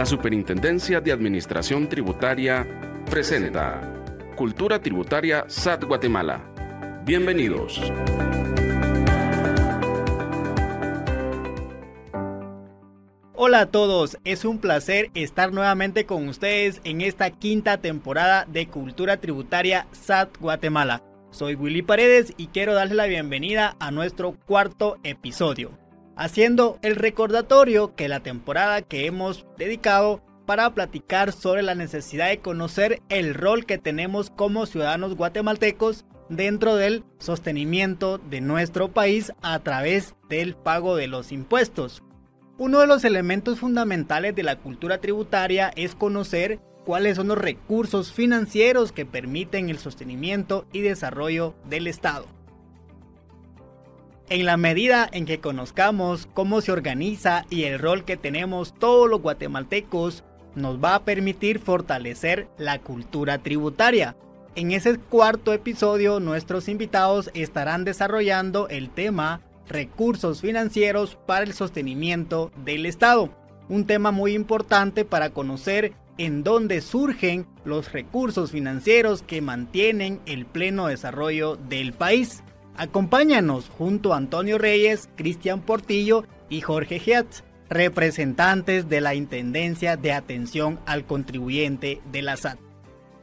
La Superintendencia de Administración Tributaria presenta Cultura Tributaria SAT Guatemala. Bienvenidos. Hola a todos, es un placer estar nuevamente con ustedes en esta quinta temporada de Cultura Tributaria SAT Guatemala. Soy Willy Paredes y quiero darle la bienvenida a nuestro cuarto episodio, haciendo el recordatorio que la temporada que hemos dedicado para platicar sobre la necesidad de conocer el rol que tenemos como ciudadanos guatemaltecos dentro del sostenimiento de nuestro país a través del pago de los impuestos. Uno de los elementos fundamentales de la cultura tributaria es conocer cuáles son los recursos financieros que permiten el sostenimiento y desarrollo del Estado. En la medida en que conozcamos cómo se organiza y el rol que tenemos todos los guatemaltecos, nos va a permitir fortalecer la cultura tributaria. En ese cuarto episodio nuestros invitados estarán desarrollando el tema recursos financieros para el sostenimiento del Estado. Un tema muy importante para conocer en dónde surgen los recursos financieros que mantienen el pleno desarrollo del país. Acompáñanos junto a Antonio Reyes, Cristian Portillo y Jorge Giatz, representantes de la Intendencia de Atención al Contribuyente de la SAT.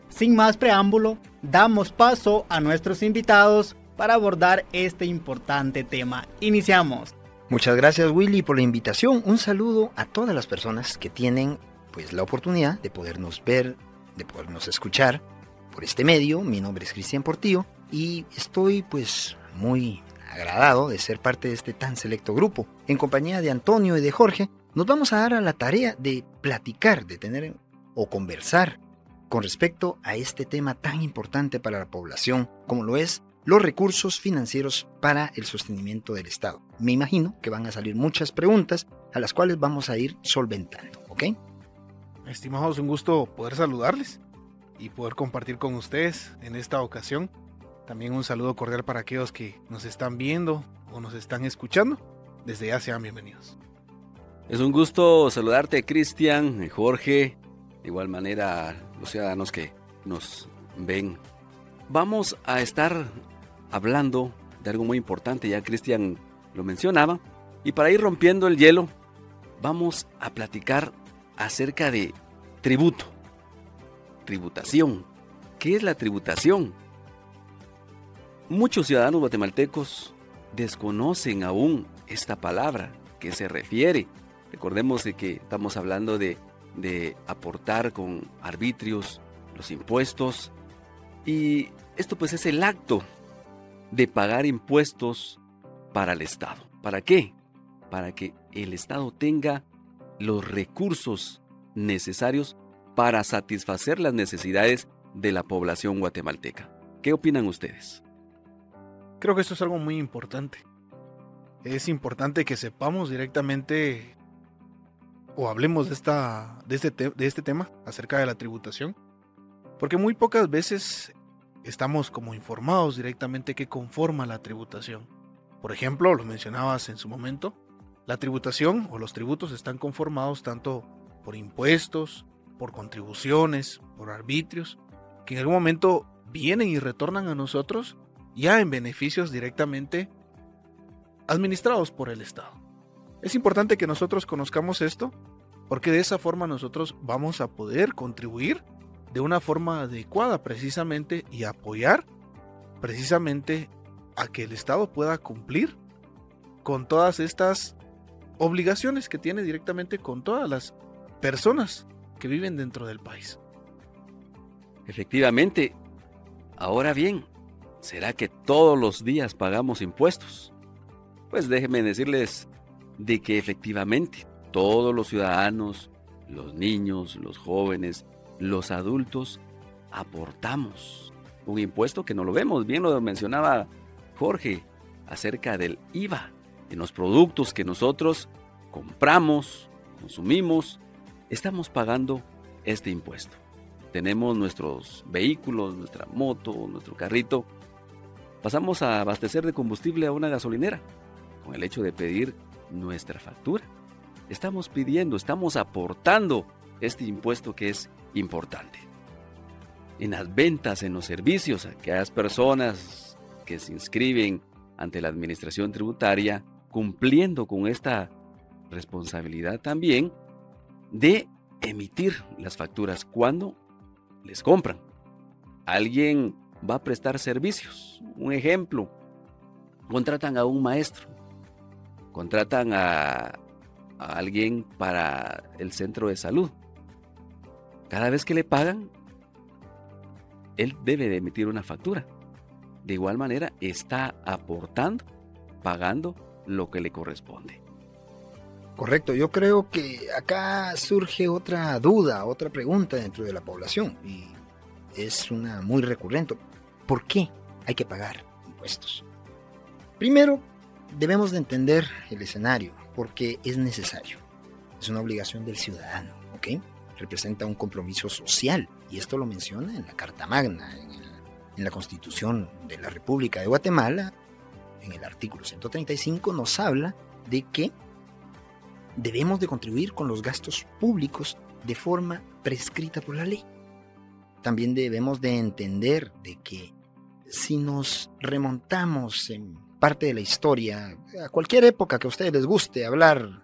Sin más preámbulo, damos paso a nuestros invitados para abordar este importante tema. Iniciamos. Muchas gracias Willy por la invitación. Un saludo a todas las personas que tienen pues la oportunidad de podernos ver, de podernos escuchar por este medio. Mi nombre es Cristian Portillo y estoy pues muy agradado de ser parte de este tan selecto grupo. En compañía de Antonio y de Jorge, nos vamos a dar a la tarea de platicar, de tener o conversar con respecto a este tema tan importante para la población como lo es los recursos financieros para el sostenimiento del Estado. Me imagino que van a salir muchas preguntas a las cuales vamos a ir solventando, ¿ok? Estimados, un gusto poder saludarles y poder compartir con ustedes en esta ocasión. También un saludo cordial para aquellos que nos están viendo o nos están escuchando. Desde ya sean bienvenidos. Es un gusto saludarte, Cristian, Jorge, de igual manera los ciudadanos que nos ven. Vamos a estar hablando de algo muy importante, ya Cristian lo mencionaba, y para ir rompiendo el hielo, vamos a platicar acerca de tributo, tributación. ¿Qué es la tributación? Muchos ciudadanos guatemaltecos desconocen aún esta palabra que se refiere. Recordemos de que estamos hablando de, de aportar con arbitrios los impuestos y esto pues es el acto de pagar impuestos para el Estado. ¿Para qué? Para que el Estado tenga los recursos necesarios para satisfacer las necesidades de la población guatemalteca. ¿Qué opinan ustedes? Creo que esto es algo muy importante. Es importante que sepamos directamente o hablemos de, esta, este, de este tema acerca de la tributación, porque muy pocas veces estamos como informados directamente qué conforma la tributación. Por ejemplo, lo mencionabas en su momento, la tributación o los tributos están conformados tanto por impuestos, por contribuciones, por arbitrios, que en algún momento vienen y retornan a nosotros ya en beneficios directamente administrados por el Estado. Es importante que nosotros conozcamos esto porque de esa forma nosotros vamos a poder contribuir de una forma adecuada precisamente y apoyar precisamente a que el Estado pueda cumplir con todas estas obligaciones que tiene directamente con todas las personas que viven dentro del país. Efectivamente. Ahora bien, ¿será que todos los días pagamos impuestos? Pues déjenme decirles de que efectivamente todos los ciudadanos, los niños, los jóvenes, los adultos aportamos un impuesto que no lo vemos. Bien lo mencionaba Jorge acerca del IVA en los productos que nosotros compramos, consumimos, estamos pagando este impuesto. Tenemos nuestros vehículos, nuestra moto, nuestro carrito. Pasamos a abastecer de combustible a una gasolinera con el hecho de pedir nuestra factura. Estamos pidiendo, estamos aportando este impuesto que es importante. En las ventas, en los servicios, aquellas personas que se inscriben ante la administración tributaria, cumpliendo con esta responsabilidad también de emitir las facturas cuando les compran. Alguien va a prestar servicios. Un ejemplo, contratan a un maestro, contratan a, alguien para el centro de salud. Cada vez que le pagan, él debe de emitir una factura. De igual manera, está aportando, pagando lo que le corresponde. Correcto, yo creo que acá surge otra duda, otra pregunta dentro de la población y es una muy recurrente. ¿Por qué hay que pagar impuestos? Primero, debemos de entender el escenario, porque es necesario. Es una obligación del ciudadano, ¿ok? Representa un compromiso social, y esto lo menciona en la Carta Magna, en, en la Constitución de la República de Guatemala, en el artículo 135 nos habla de que debemos de contribuir con los gastos públicos de forma prescrita por la ley. También debemos de entender de que si nos remontamos en parte de la historia, a cualquier época que a ustedes les guste hablar,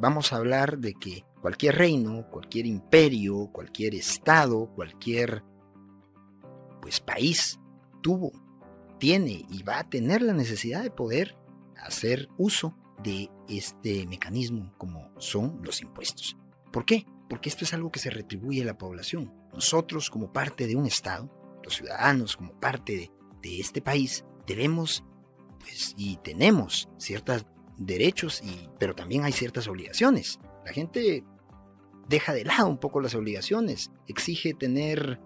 vamos a hablar de que cualquier reino, cualquier imperio, cualquier estado, cualquier pues país tuvo, tiene y va a tener la necesidad de poder hacer uso de este mecanismo como son los impuestos. ¿Por qué? Porque esto es algo que se retribuye a la población. Nosotros como parte de un Estado, los ciudadanos como parte de, este país, debemos pues, y tenemos ciertos derechos, y, pero también hay ciertas obligaciones. La gente deja de lado un poco las obligaciones, exige tener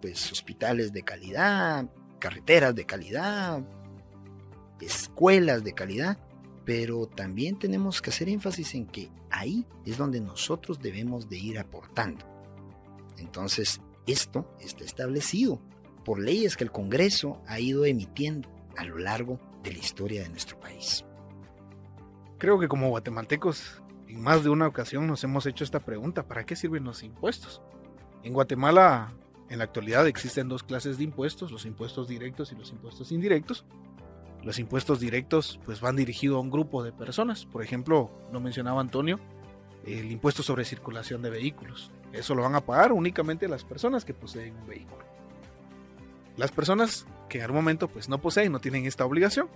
pues, hospitales de calidad, carreteras de calidad, escuelas de calidad, pero también tenemos que hacer énfasis en que ahí es donde nosotros debemos de ir aportando. Entonces, esto está establecido por leyes que el Congreso ha ido emitiendo a lo largo de la historia de nuestro país. Creo que como guatemaltecos, en más de una ocasión nos hemos hecho esta pregunta, ¿para qué sirven los impuestos? En Guatemala, en la actualidad existen dos clases de impuestos, los impuestos directos y los impuestos indirectos. Los impuestos directos pues van dirigidos a un grupo de personas, por ejemplo, lo mencionaba Antonio, el impuesto sobre circulación de vehículos. Eso lo van a pagar únicamente las personas que poseen un vehículo. Las personas que en algún momento pues no poseen, no tienen esta obligación.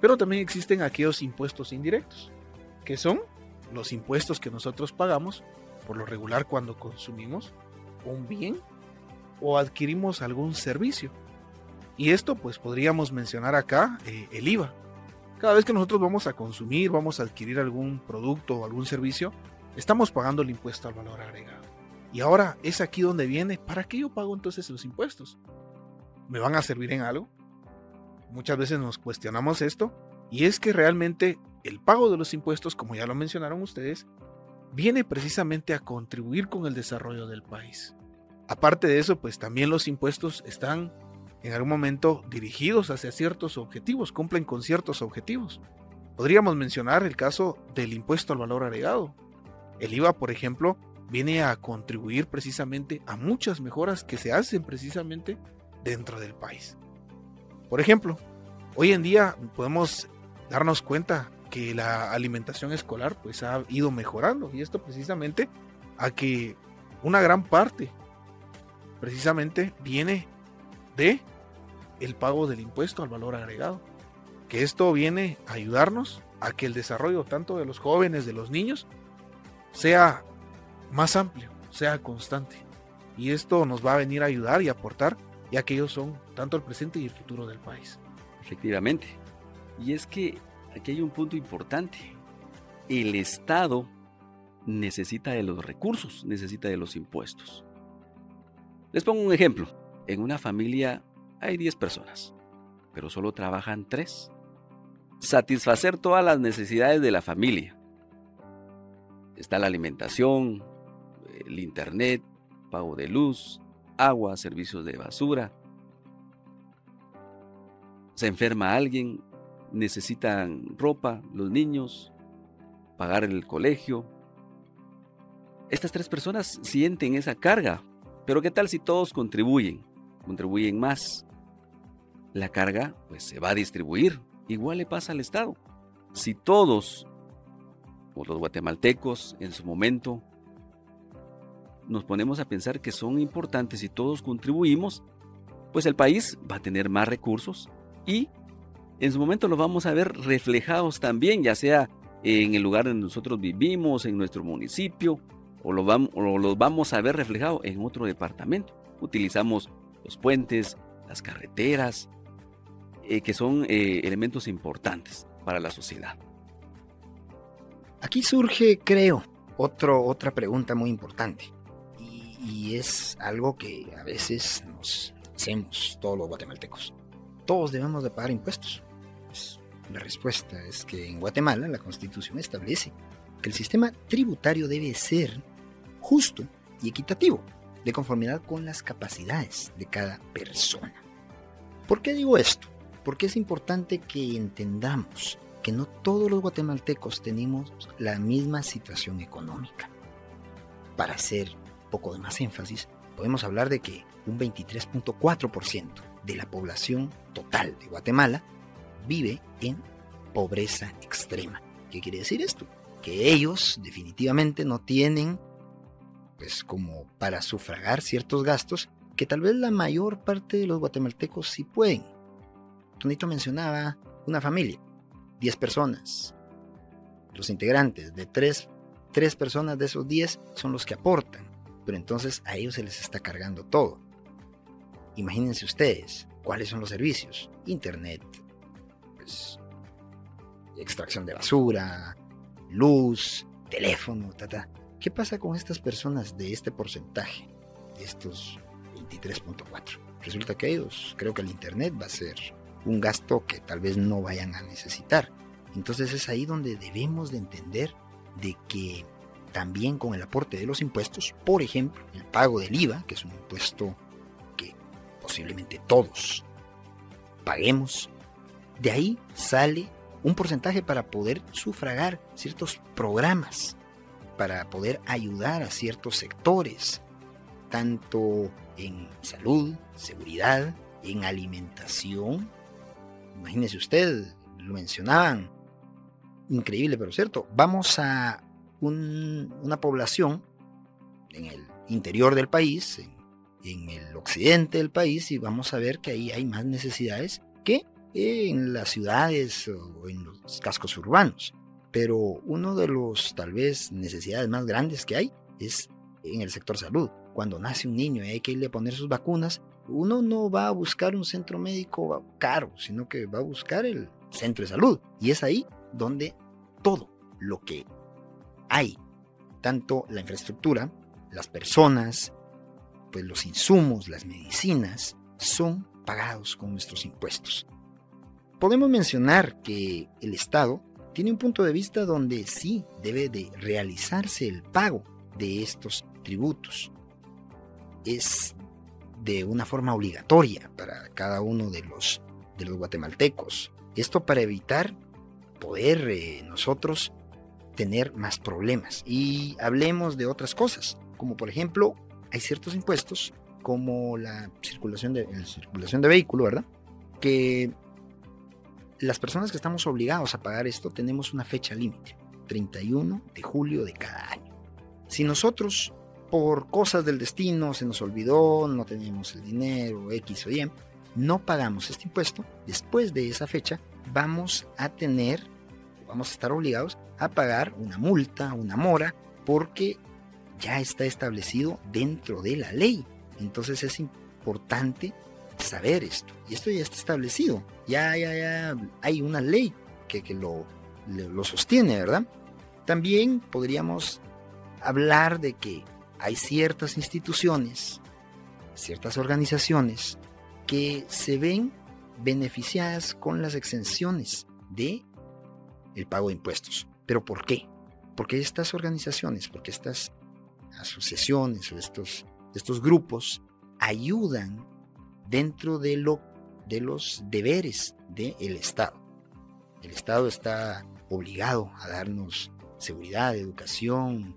Pero también existen aquellos impuestos indirectos, que son los impuestos que nosotros pagamos por lo regular cuando consumimos un bien o adquirimos algún servicio. Y esto pues podríamos mencionar acá eh, el IVA. Cada vez que nosotros vamos a consumir, vamos a adquirir algún producto o algún servicio, estamos pagando el impuesto al valor agregado. Y ahora es aquí donde viene, ¿para qué yo pago entonces los impuestos? ¿Me van a servir en algo? Muchas veces nos cuestionamos esto y es que realmente el pago de los impuestos, como ya lo mencionaron ustedes, viene precisamente a contribuir con el desarrollo del país. Aparte de eso, pues también los impuestos están en algún momento dirigidos hacia ciertos objetivos, cumplen con ciertos objetivos. Podríamos mencionar el caso del impuesto al valor agregado. El IVA, por ejemplo, viene a contribuir precisamente a muchas mejoras que se hacen precisamente dentro del país. Por ejemplo, hoy en día podemos darnos cuenta que la alimentación escolar pues ha ido mejorando y esto precisamente a que una gran parte precisamente viene de el pago del impuesto al valor agregado. Que esto viene a ayudarnos a que el desarrollo tanto de los jóvenes, de los niños, sea más amplio, sea constante. Y esto nos va a venir a ayudar y aportar ya que ellos son tanto el presente y el futuro del país. Efectivamente. Y es que aquí hay un punto importante. El Estado necesita de los recursos, necesita de los impuestos. Les pongo un ejemplo. En una familia hay 10 personas, pero solo trabajan 3. Satisfacer todas las necesidades de la familia. Está la alimentación, el internet, pago de luz, agua, servicios de basura. Se enferma alguien, necesitan ropa, los niños, pagar el colegio. estas tres personas sienten esa carga. Pero ¿qué tal si todos contribuyen? Contribuyen más. La carga pues se va a distribuir. Igual le pasa al Estado. Si todos, o los guatemaltecos en su momento, nos ponemos a pensar que son importantes y todos contribuimos, pues el país va a tener más recursos y en su momento los vamos a ver reflejados también, ya sea en el lugar donde nosotros vivimos, en nuestro municipio, o, lo vamos, los vamos a ver reflejados en otro departamento. Utilizamos los puentes, las carreteras, eh, que son eh, elementos importantes para la sociedad. Aquí surge, creo, otro, otra pregunta muy importante. Y, es algo que a veces nos hacemos todos los guatemaltecos. Todos debemos de pagar impuestos. Pues, la respuesta es que en Guatemala la constitución establece que el sistema tributario debe ser justo y equitativo, de conformidad con las capacidades de cada persona. ¿Por qué digo esto? Porque es importante que entendamos que no todos los guatemaltecos tenemos la misma situación económica. Para un poco de más énfasis, podemos hablar de que un 23.4% de la población total de Guatemala vive en pobreza extrema. ¿Qué quiere decir esto? Que ellos definitivamente no tienen, pues como para sufragar ciertos gastos que tal vez la mayor parte de los guatemaltecos sí pueden. Tonito mencionaba una familia, 10 personas. Los integrantes de 3, personas de esos 10 son los que aportan, pero entonces a ellos se les está cargando todo. Imagínense ustedes cuáles son los servicios. Internet, pues, extracción de basura, luz, teléfono, ta, ¿Qué pasa con estas personas de este porcentaje, estos 23.4? Resulta que ellos, creo que el Internet va a ser un gasto que tal vez no vayan a necesitar. Entonces es ahí donde debemos de entender de que también con el aporte de los impuestos, por ejemplo, el pago del IVA, que es un impuesto que posiblemente todos paguemos, de ahí sale un porcentaje para poder sufragar ciertos programas, para poder ayudar a ciertos sectores, tanto en salud, seguridad, en alimentación. Imagínese usted, lo mencionaban, increíble pero cierto, vamos a una población en el interior del país, en, el occidente del país, y vamos a ver que ahí hay más necesidades que en las ciudades o en los cascos urbanos. Pero uno de los tal vez necesidades más grandes que hay es en el sector salud. Cuando nace un niño y hay que irle a poner sus vacunas, uno no va a buscar un centro médico caro, sino que va a buscar el centro de salud. Y es ahí donde todo lo que hay, tanto la infraestructura, las personas, pues los insumos, las medicinas, son pagados con nuestros impuestos. Podemos mencionar que el Estado tiene un punto de vista donde sí debe de realizarse el pago de estos tributos. Es de una forma obligatoria para cada uno de los, de los guatemaltecos. Esto para evitar poder eh, nosotros tener más problemas. Y hablemos de otras cosas, como por ejemplo, hay ciertos impuestos, como la circulación de, la circulación de vehículo, ¿verdad? Que las personas que estamos obligados a pagar esto tenemos una fecha límite, 31 de julio de cada año. Si nosotros, por cosas del destino, se nos olvidó, no teníamos el dinero, X o Y, no pagamos este impuesto, después de esa fecha vamos a tener, vamos a estar obligados a pagar una multa, una mora, porque ya está establecido dentro de la ley. Entonces es importante saber esto. Y esto ya está establecido. Ya, ya, hay una ley que, lo, lo sostiene, ¿verdad? También podríamos hablar de que hay ciertas instituciones, ciertas organizaciones que se ven beneficiadas con las exenciones de el pago de impuestos. ¿Pero por qué? Porque estas organizaciones, porque estas asociaciones o estos, estos grupos ayudan dentro de, lo, de los deberes del Estado. El Estado está obligado a darnos seguridad, educación,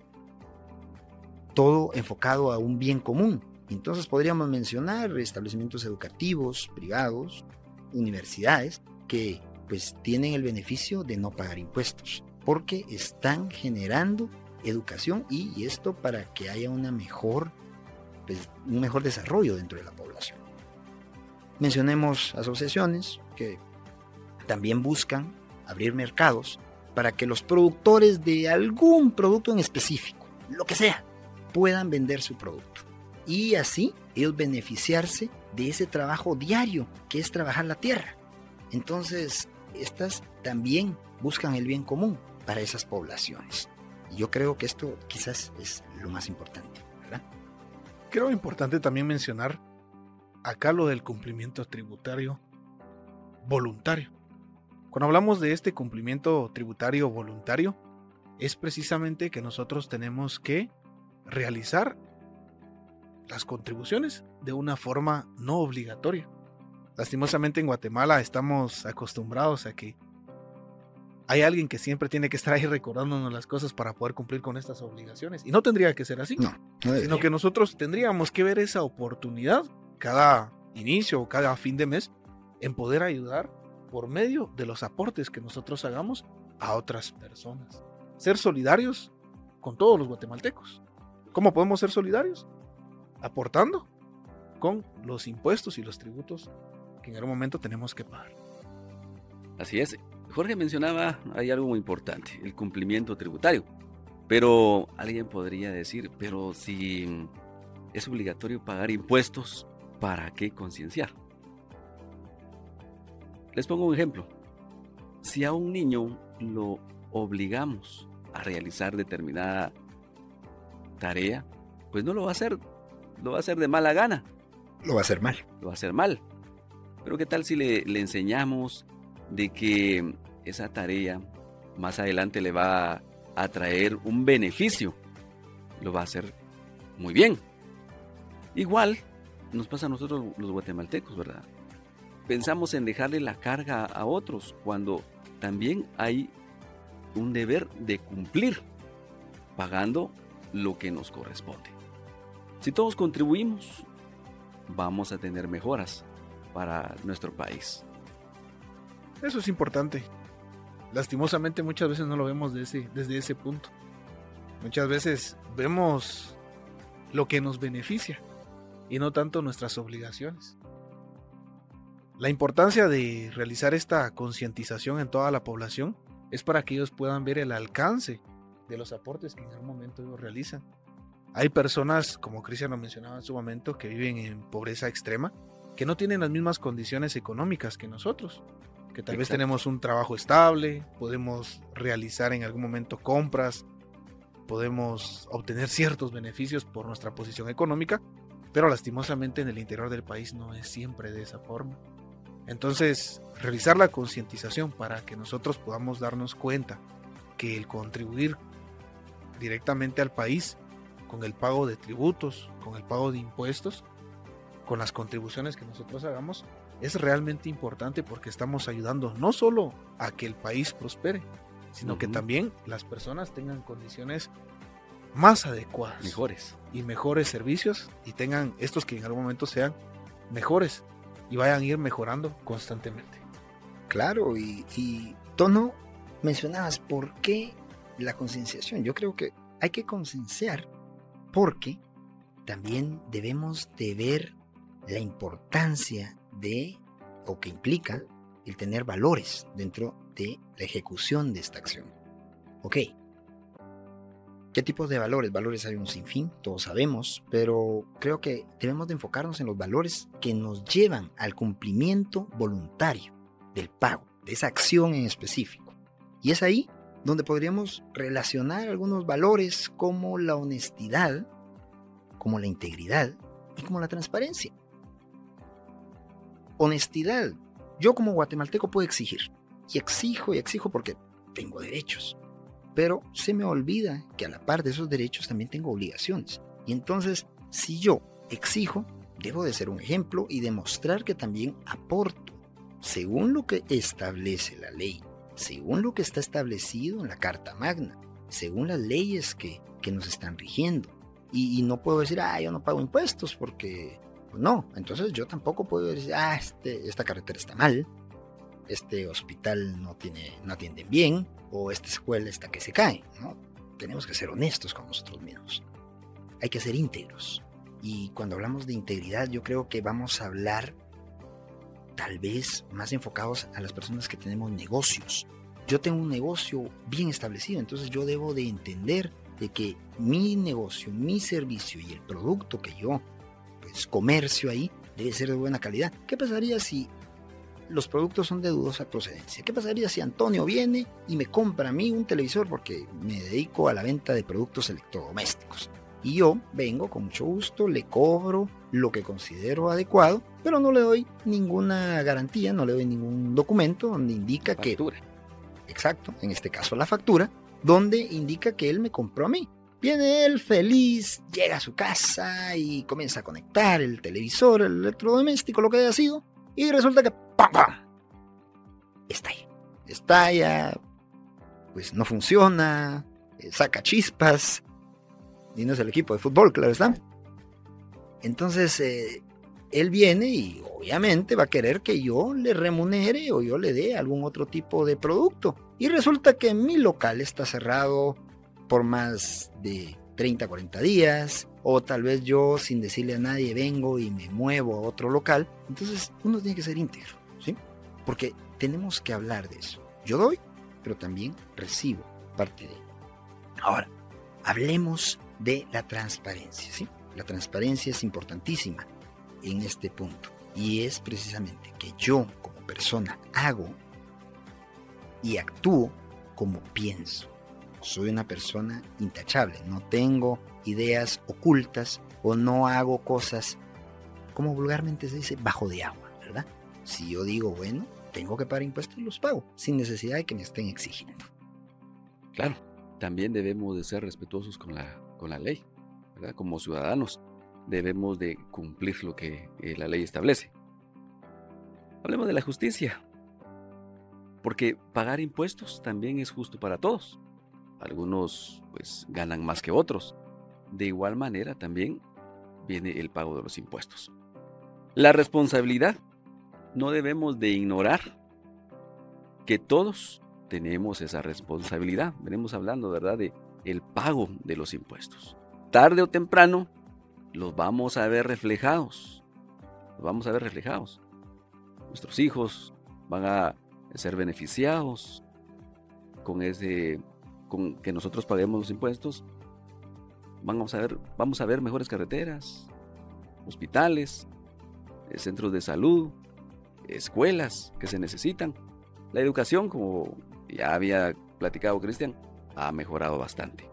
todo enfocado a un bien común. Entonces podríamos mencionar establecimientos educativos, privados, universidades, que pues tienen el beneficio de no pagar impuestos, porque están generando educación y esto para que haya una mejor, pues, un mejor desarrollo dentro de la población. Mencionemos asociaciones que también buscan abrir mercados para que los productores de algún producto en específico, lo que sea, puedan vender su producto. Y así ellos beneficiarse de ese trabajo diario que es trabajar la tierra. Entonces, estas también buscan el bien común para esas poblaciones. Y yo creo que esto quizás es lo más importante. Creo importante también mencionar acá lo del cumplimiento tributario voluntario. Cuando hablamos de este cumplimiento tributario voluntario, es precisamente que nosotros tenemos que realizar las contribuciones de una forma no obligatoria. Lastimosamente en Guatemala estamos acostumbrados a que hay alguien que siempre tiene que estar ahí recordándonos las cosas para poder cumplir con estas obligaciones. Y no tendría que ser así. No, no sino que nosotros tendríamos que ver esa oportunidad cada inicio o cada fin de mes en poder ayudar por medio de los aportes que nosotros hagamos a otras personas. Ser solidarios con todos los guatemaltecos. ¿Cómo podemos ser solidarios? Aportando con los impuestos y los tributos que en algún momento tenemos que pagar. Así es. Jorge mencionaba, hay algo muy importante, el cumplimiento tributario. Pero alguien podría decir, pero si es obligatorio pagar impuestos, ¿para qué concienciar? Les pongo un ejemplo. Si a un niño lo obligamos a realizar determinada tarea, pues no lo va a hacer, lo va a hacer de mala gana. Lo va a hacer mal. Lo va a hacer mal. Pero ¿qué tal si le, enseñamos de que esa tarea más adelante le va a traer un beneficio? Lo va a hacer muy bien. Igual nos pasa a nosotros los guatemaltecos, ¿verdad? pensamos en dejarle la carga a otros cuando también hay un deber de cumplir pagando lo que nos corresponde. Si todos contribuimos, vamos a tener mejoras para nuestro país. Eso es importante. Lastimosamente muchas veces no lo vemos desde, ese punto. Muchas veces vemos lo que nos beneficia y no tanto nuestras obligaciones. La importancia de realizar esta concientización en toda la población es para que ellos puedan ver el alcance de los aportes que en algún momento ellos realizan. Hay personas, como Cristian lo mencionaba en su momento, que viven en pobreza extrema, que no tienen las mismas condiciones económicas que nosotros, que tal vez tenemos un trabajo estable, podemos realizar en algún momento compras, podemos obtener ciertos beneficios por nuestra posición económica, pero lastimosamente en el interior del país no es siempre de esa forma. Entonces, realizar la concientización para que nosotros podamos darnos cuenta que el contribuir directamente al país con el pago de tributos, con el pago de impuestos, con las contribuciones que nosotros hagamos, es realmente importante porque estamos ayudando no solo a que el país prospere, sino que también las personas tengan condiciones más adecuadas. Mejores. Y mejores servicios y tengan estos que en algún momento sean mejores y vayan a ir mejorando constantemente. Claro, y, y Tono, mencionabas por qué la concienciación. Yo creo que hay que concienciar porque también debemos de ver la importancia de o que implica el tener valores dentro de la ejecución de esta acción. Ok, ¿Qué tipo de valores? Valores hay un sinfín, todos sabemos, pero creo que debemos de enfocarnos en los valores que nos llevan al cumplimiento voluntario del pago, de esa acción en específico. Y es ahí donde podríamos relacionar algunos valores como la honestidad, como la integridad y como la transparencia. Honestidad. Yo como guatemalteco puedo exigir. Y exijo y exijo porque tengo derechos. Pero se me olvida que a la par de esos derechos también tengo obligaciones. Y entonces, si yo exijo, debo de ser un ejemplo y demostrar que también aporto, según lo que establece la ley, según lo que está establecido en la Carta Magna, según las leyes que, que nos están rigiendo. Y, no puedo decir, ah, yo no pago impuestos porque pues no. Entonces yo tampoco puedo decir, ah, este, esta carretera está mal, este hospital no, tiene, no atienden bien, o esta escuela está que se cae. ¿no? Tenemos que ser honestos con nosotros mismos. Hay que ser íntegros. Y cuando hablamos de integridad, yo creo que vamos a hablar tal vez más enfocados a las personas que tenemos negocios. Yo tengo un negocio bien establecido, entonces yo debo de entender de que mi negocio, mi servicio y el producto que yo pues comercio ahí debe ser de buena calidad. ¿Qué pasaría si los productos son de dudosa procedencia? ¿Qué pasaría si Antonio viene y me compra a mí un televisor porque me dedico a la venta de productos electrodomésticos? Y yo vengo con mucho gusto, le cobro lo que considero adecuado, pero no le doy ninguna garantía, no le doy ningún documento donde indica factura. que... Exacto, en este caso la factura, donde indica que él me compró a mí. Viene él feliz, llega a su casa y comienza a conectar el televisor, el electrodoméstico, lo que haya sido, y resulta que ¡pam, pam! estalla. Estalla, pues no funciona, eh, saca chispas, y no es el equipo de fútbol, claro está. Entonces, eh, él viene y obviamente va a querer que yo le remunere o yo le dé algún otro tipo de producto. Y resulta que mi local está cerrado por más de 30, 40 días, o tal vez yo sin decirle a nadie vengo y me muevo a otro local. Entonces uno tiene que ser íntegro, ¿sí? Porque tenemos que hablar de eso. Yo doy, pero también recibo parte de Ahora, hablemos de la transparencia, ¿sí? La transparencia es importantísima en este punto y es precisamente que yo como persona hago y actúo como pienso. Soy una persona intachable, no tengo ideas ocultas o no hago cosas, como vulgarmente se dice, bajo de agua, ¿verdad? Si yo digo, bueno, tengo que pagar impuestos, los pago, sin necesidad de que me estén exigiendo. Claro, también debemos de ser respetuosos con la, con la ley, ¿verdad? Como ciudadanos debemos de cumplir lo que eh, la ley establece. Hablemos de la justicia, porque pagar impuestos también es justo para todos. Algunos pues ganan más que otros. De igual manera también viene el pago de los impuestos. La responsabilidad. No debemos de ignorar que todos tenemos esa responsabilidad. Venimos hablando, ¿verdad?, de el pago de los impuestos. Tarde o temprano los vamos a ver reflejados. Los vamos a ver reflejados. Nuestros hijos van a ser beneficiados con ese con que nosotros paguemos los impuestos. Vamos a ver, vamos a ver mejores carreteras, hospitales, eh, centros de salud, escuelas que se necesitan. La educación, como ya había platicado Cristian, ha mejorado bastante.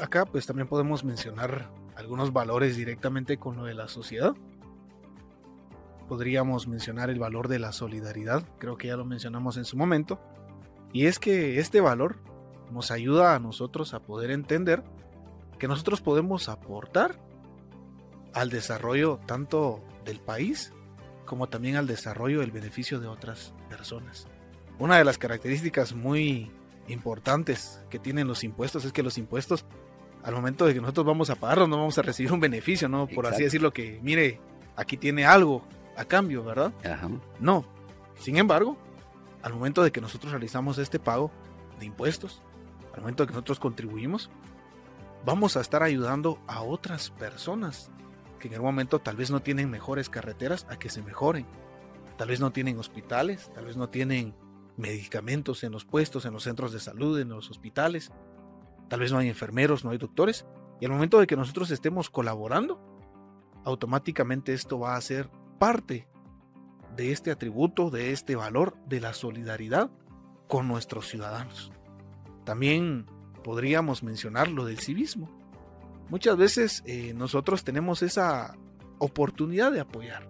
Acá pues también podemos mencionar algunos valores directamente con lo de la sociedad. Podríamos mencionar el valor de la solidaridad, creo que ya lo mencionamos en su momento, y es que este valor nos ayuda a nosotros a poder entender que nosotros podemos aportar al desarrollo tanto del país como también al desarrollo del beneficio de otras personas. Una de las características muy importantes que tienen los impuestos es que los impuestos al momento de que nosotros vamos a pagarlos, no vamos a recibir un beneficio, ¿no? Por así decirlo, que mire, aquí tiene algo a cambio, ¿verdad? No. Sin embargo, al momento de que nosotros realizamos este pago de impuestos, al momento que nosotros contribuimos, vamos a estar ayudando a otras personas que en algún momento tal vez no tienen mejores carreteras a que se mejoren. Tal vez no tienen hospitales, tal vez no tienen medicamentos en los puestos, en los centros de salud, en los hospitales. Tal vez no hay enfermeros, no hay doctores. Y al momento de que nosotros estemos colaborando, automáticamente esto va a ser parte de este atributo, de este valor, de la solidaridad con nuestros ciudadanos. También podríamos mencionar lo del civismo. Muchas veces eh, nosotros tenemos esa oportunidad de apoyar,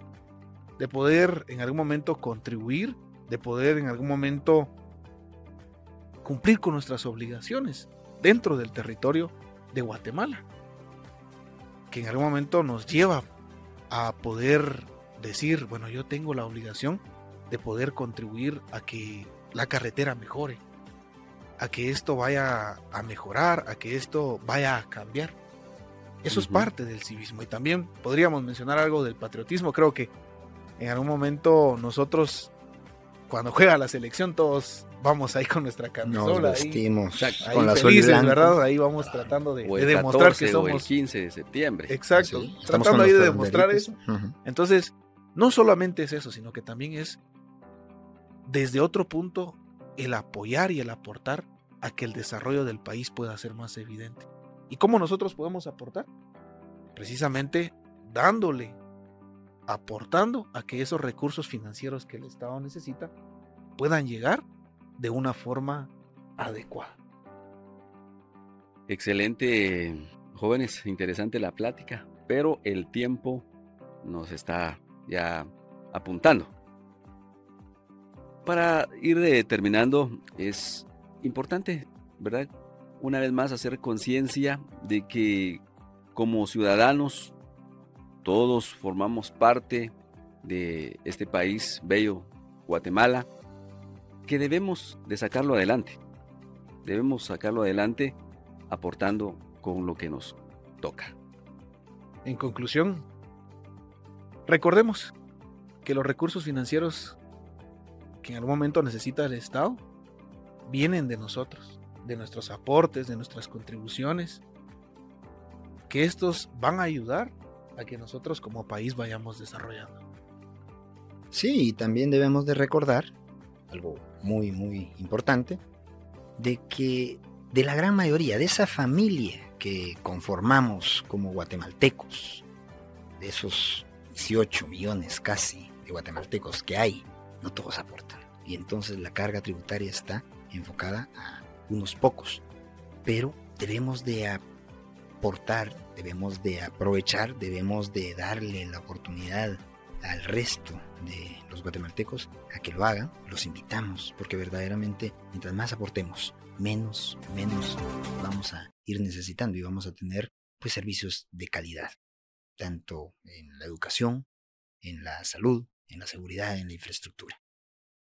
de poder en algún momento contribuir, de poder en algún momento cumplir con nuestras obligaciones dentro del territorio de Guatemala, que en algún momento nos lleva a poder decir, bueno, yo tengo la obligación de poder contribuir a que la carretera mejore, a que esto vaya a mejorar, a que esto vaya a cambiar. Eso es parte del civismo. Y también podríamos mencionar algo del patriotismo. Creo que en algún momento nosotros, cuando juega la selección, todos vamos ahí con nuestra Nos camisola. ahí, vestimos Exacto. ahí con la felices, blanco. ¿verdad? Ahí vamos tratando de, O de el demostrar 14 que o el somos. 15 de septiembre. Exacto. Sí, estamos tratando ahí de demostrar eso. Entonces, no solamente es eso, sino que también es desde otro punto el apoyar y el aportar a que el desarrollo del país pueda ser más evidente. ¿Y cómo nosotros podemos aportar? Precisamente dándole, aportando a que esos recursos financieros que el Estado necesita puedan llegar de una forma adecuada. Excelente, jóvenes, interesante la plática, pero el tiempo nos está ya apuntando. Para ir terminando, es importante, ¿verdad? Una vez más hacer conciencia de que como ciudadanos todos formamos parte de este país bello, Guatemala, que debemos de sacarlo adelante. Debemos sacarlo adelante aportando con lo que nos toca. En conclusión, recordemos que los recursos financieros que en algún momento necesita el Estado vienen de nosotros, de nuestros aportes, de nuestras contribuciones, que estos van a ayudar a que nosotros como país vayamos desarrollando. Sí, y también debemos de recordar algo muy, muy importante, de que de la gran mayoría de esa familia que conformamos como guatemaltecos, de esos 18 millones casi de guatemaltecos que hay, no todos aportan. Y entonces la carga tributaria está enfocada a unos pocos. Pero debemos de aportar, debemos de aprovechar, debemos de darle la oportunidad al resto de los guatemaltecos a que lo hagan, los invitamos, porque verdaderamente mientras más aportemos, menos, menos vamos a ir necesitando y vamos a tener pues servicios de calidad, tanto en la educación, en la salud, en la seguridad, en la infraestructura.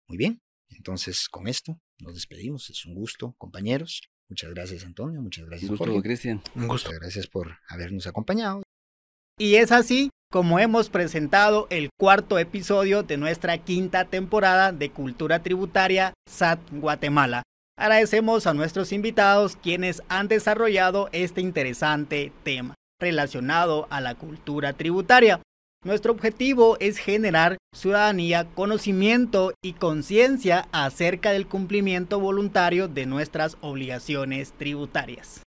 Muy bien, entonces con esto nos despedimos, es un gusto, compañeros. Muchas gracias Antonio, muchas Un gracias gusto, Jorge. Cristian. Un gusto. Muchas gracias por habernos acompañado. Y es así como hemos presentado el cuarto episodio de nuestra quinta temporada de Cultura Tributaria SAT Guatemala. Agradecemos a nuestros invitados quienes han desarrollado este interesante tema relacionado a la cultura tributaria. Nuestro objetivo es generar ciudadanía, conocimiento y conciencia acerca del cumplimiento voluntario de nuestras obligaciones tributarias.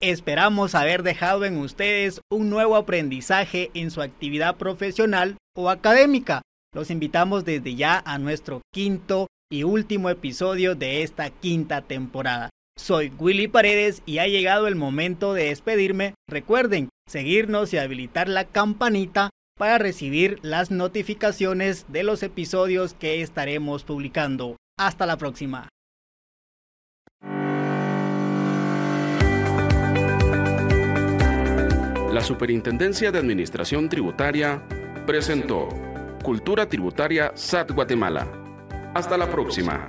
Esperamos haber dejado en ustedes un nuevo aprendizaje en su actividad profesional o académica. Los invitamos desde ya a nuestro quinto y último episodio de esta quinta temporada. Soy Willy Paredes y ha llegado el momento de despedirme. Recuerden seguirnos y habilitar la campanita para recibir las notificaciones de los episodios que estaremos publicando. Hasta la próxima. La Superintendencia de Administración Tributaria presentó Cultura Tributaria SAT Guatemala. Hasta la próxima.